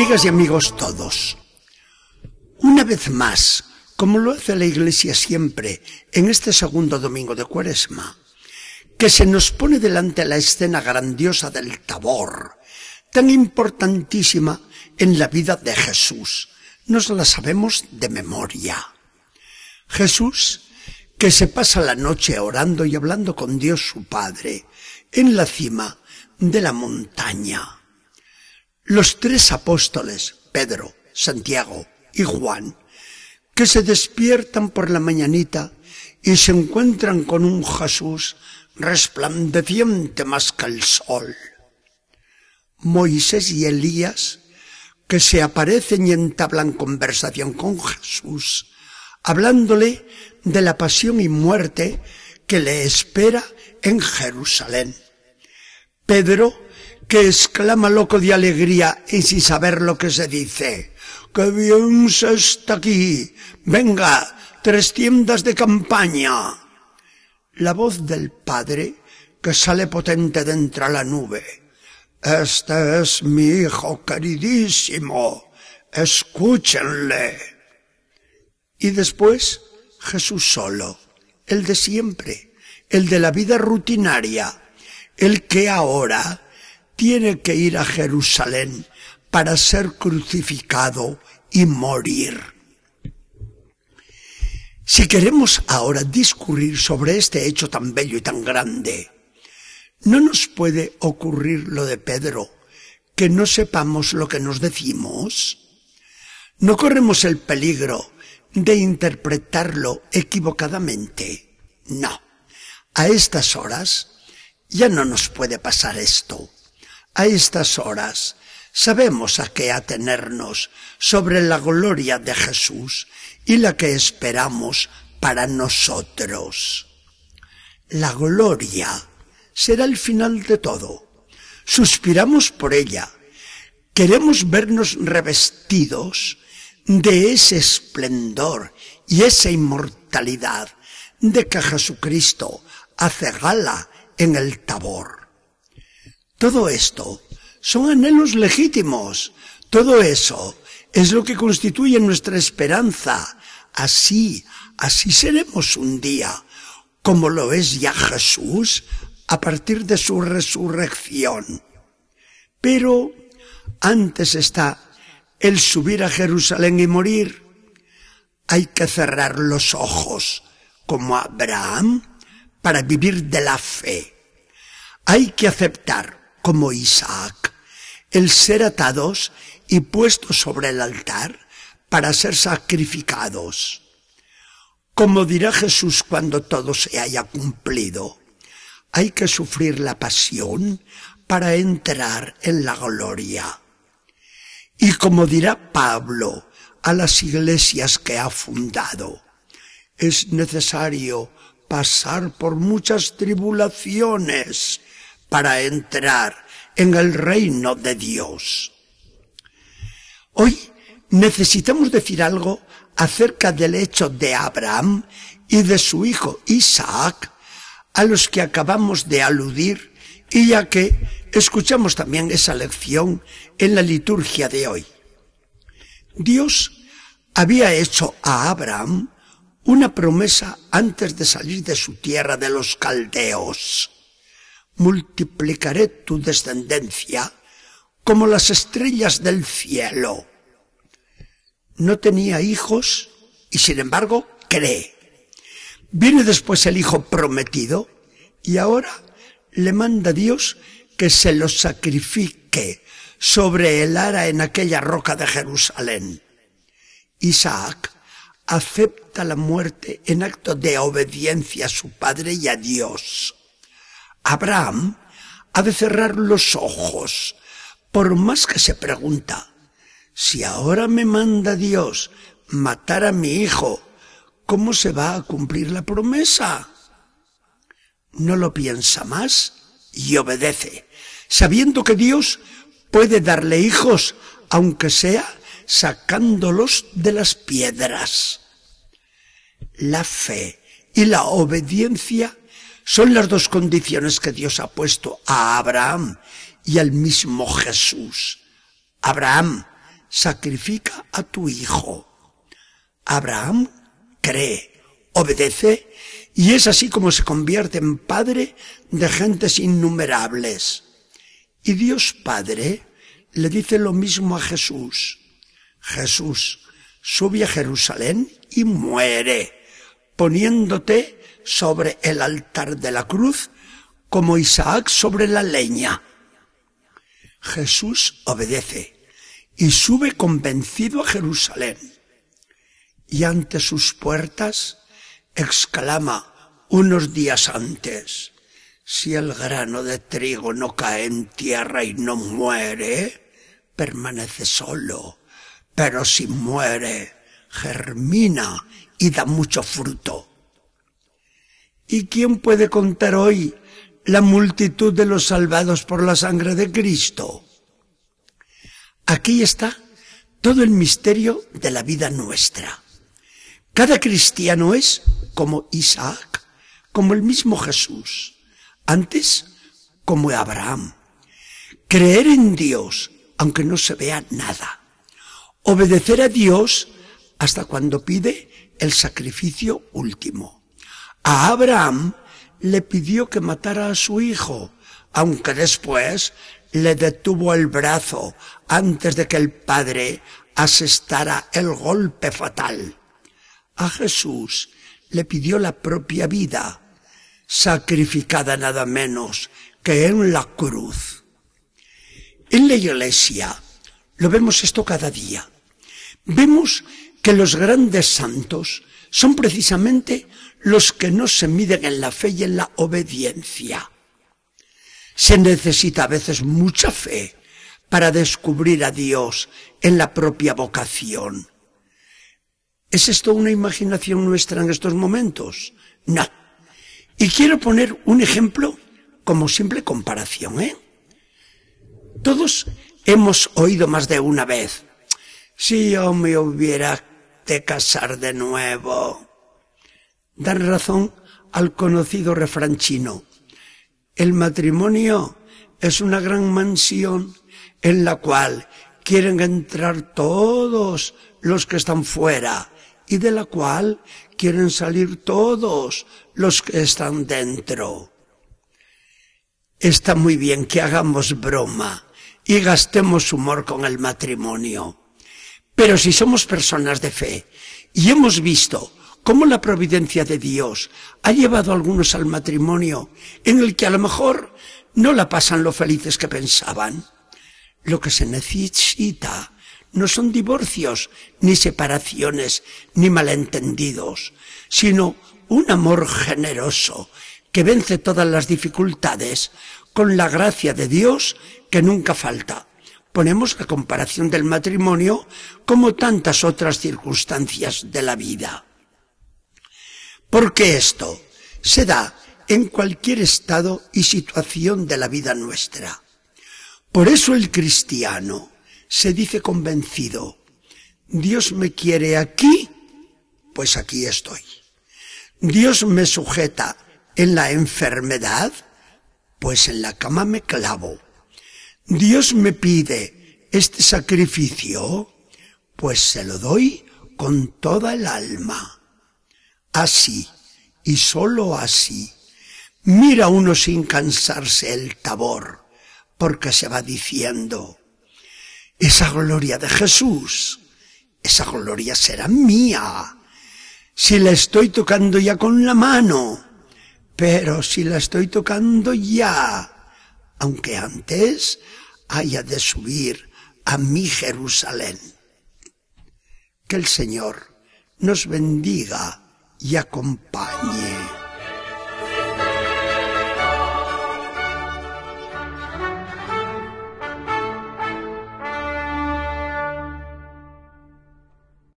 Amigas y amigos todos, una vez más, como lo hace la Iglesia siempre en este segundo domingo de Cuaresma, que se nos pone delante la escena grandiosa del Tabor, tan importantísima en la vida de Jesús. Nos la sabemos de memoria. Jesús, que se pasa la noche orando y hablando con Dios su Padre, en la cima de la montaña. Los tres apóstoles, Pedro, Santiago y Juan, que se despiertan por la mañanita y se encuentran con un Jesús resplandeciente más que el sol. Moisés y Elías, que se aparecen y entablan conversación con Jesús, hablándole de la pasión y muerte que le espera en Jerusalén. Pedro, que exclama loco de alegría y sin saber lo que se dice. ¡Qué bien se está aquí! Venga, tres tiendas de campaña. La voz del Padre, que sale potente de entre la nube. Este es mi hijo queridísimo. Escúchenle. Y después, Jesús solo, el de siempre, el de la vida rutinaria, el que ahora tiene que ir a Jerusalén para ser crucificado y morir. Si queremos ahora discurrir sobre este hecho tan bello y tan grande, ¿no nos puede ocurrir lo de Pedro, que no sepamos lo que nos decimos? ¿No corremos el peligro de interpretarlo equivocadamente? No. A estas horas ya no nos puede pasar esto a estas horas sabemos a qué atenernos sobre la gloria de Jesús y la que esperamos para nosotros. La gloria será el final de todo. Suspiramos por ella. Queremos vernos revestidos de ese esplendor y esa inmortalidad de que Jesucristo hace gala en el tabor. Todo esto son anhelos legítimos. Todo eso es lo que constituye nuestra esperanza. Así, así seremos un día, como lo es ya Jesús a partir de su resurrección. Pero antes está el subir a Jerusalén y morir. Hay que cerrar los ojos, como Abraham, para vivir de la fe. Hay que aceptar como Isaac, el ser atados y puestos sobre el altar para ser sacrificados. Como dirá Jesús cuando todo se haya cumplido, hay que sufrir la pasión para entrar en la gloria. Y como dirá Pablo a las iglesias que ha fundado, es necesario pasar por muchas tribulaciones para entrar en el reino de Dios. Hoy necesitamos decir algo acerca del hecho de Abraham y de su hijo Isaac, a los que acabamos de aludir y ya que escuchamos también esa lección en la liturgia de hoy. Dios había hecho a Abraham una promesa antes de salir de su tierra de los caldeos multiplicaré tu descendencia como las estrellas del cielo. No tenía hijos y sin embargo cree. Viene después el hijo prometido y ahora le manda Dios que se lo sacrifique sobre el ara en aquella roca de Jerusalén. Isaac acepta la muerte en acto de obediencia a su padre y a Dios. Abraham ha de cerrar los ojos, por más que se pregunta, si ahora me manda Dios matar a mi hijo, ¿cómo se va a cumplir la promesa? No lo piensa más y obedece, sabiendo que Dios puede darle hijos, aunque sea sacándolos de las piedras. La fe y la obediencia son las dos condiciones que Dios ha puesto a Abraham y al mismo Jesús. Abraham sacrifica a tu hijo. Abraham cree, obedece y es así como se convierte en padre de gentes innumerables. Y Dios Padre le dice lo mismo a Jesús. Jesús, sube a Jerusalén y muere, poniéndote sobre el altar de la cruz como Isaac sobre la leña. Jesús obedece y sube convencido a Jerusalén. Y ante sus puertas exclama unos días antes, si el grano de trigo no cae en tierra y no muere, permanece solo, pero si muere, germina y da mucho fruto. ¿Y quién puede contar hoy la multitud de los salvados por la sangre de Cristo? Aquí está todo el misterio de la vida nuestra. Cada cristiano es como Isaac, como el mismo Jesús, antes como Abraham. Creer en Dios, aunque no se vea nada. Obedecer a Dios hasta cuando pide el sacrificio último. A Abraham le pidió que matara a su hijo, aunque después le detuvo el brazo antes de que el padre asestara el golpe fatal. A Jesús le pidió la propia vida, sacrificada nada menos que en la cruz. En la iglesia lo vemos esto cada día. Vemos que los grandes santos son precisamente los que no se miden en la fe y en la obediencia. Se necesita a veces mucha fe para descubrir a Dios en la propia vocación. ¿Es esto una imaginación nuestra en estos momentos? No. Y quiero poner un ejemplo como simple comparación, ¿eh? Todos hemos oído más de una vez, si yo me hubiera casar de nuevo. Dar razón al conocido refrán chino. El matrimonio es una gran mansión en la cual quieren entrar todos los que están fuera y de la cual quieren salir todos los que están dentro. Está muy bien que hagamos broma y gastemos humor con el matrimonio. Pero si somos personas de fe y hemos visto cómo la providencia de Dios ha llevado a algunos al matrimonio en el que a lo mejor no la pasan lo felices que pensaban, lo que se necesita no son divorcios, ni separaciones, ni malentendidos, sino un amor generoso que vence todas las dificultades con la gracia de Dios que nunca falta. Ponemos la comparación del matrimonio como tantas otras circunstancias de la vida. Porque esto se da en cualquier estado y situación de la vida nuestra. Por eso el cristiano se dice convencido, Dios me quiere aquí, pues aquí estoy. Dios me sujeta en la enfermedad, pues en la cama me clavo. Dios me pide este sacrificio, pues se lo doy con toda el alma. Así, y sólo así, mira uno sin cansarse el tabor, porque se va diciendo, esa gloria de Jesús, esa gloria será mía. Si la estoy tocando ya con la mano, pero si la estoy tocando ya, aunque antes haya de subir a mi Jerusalén. Que el Señor nos bendiga y acompañe.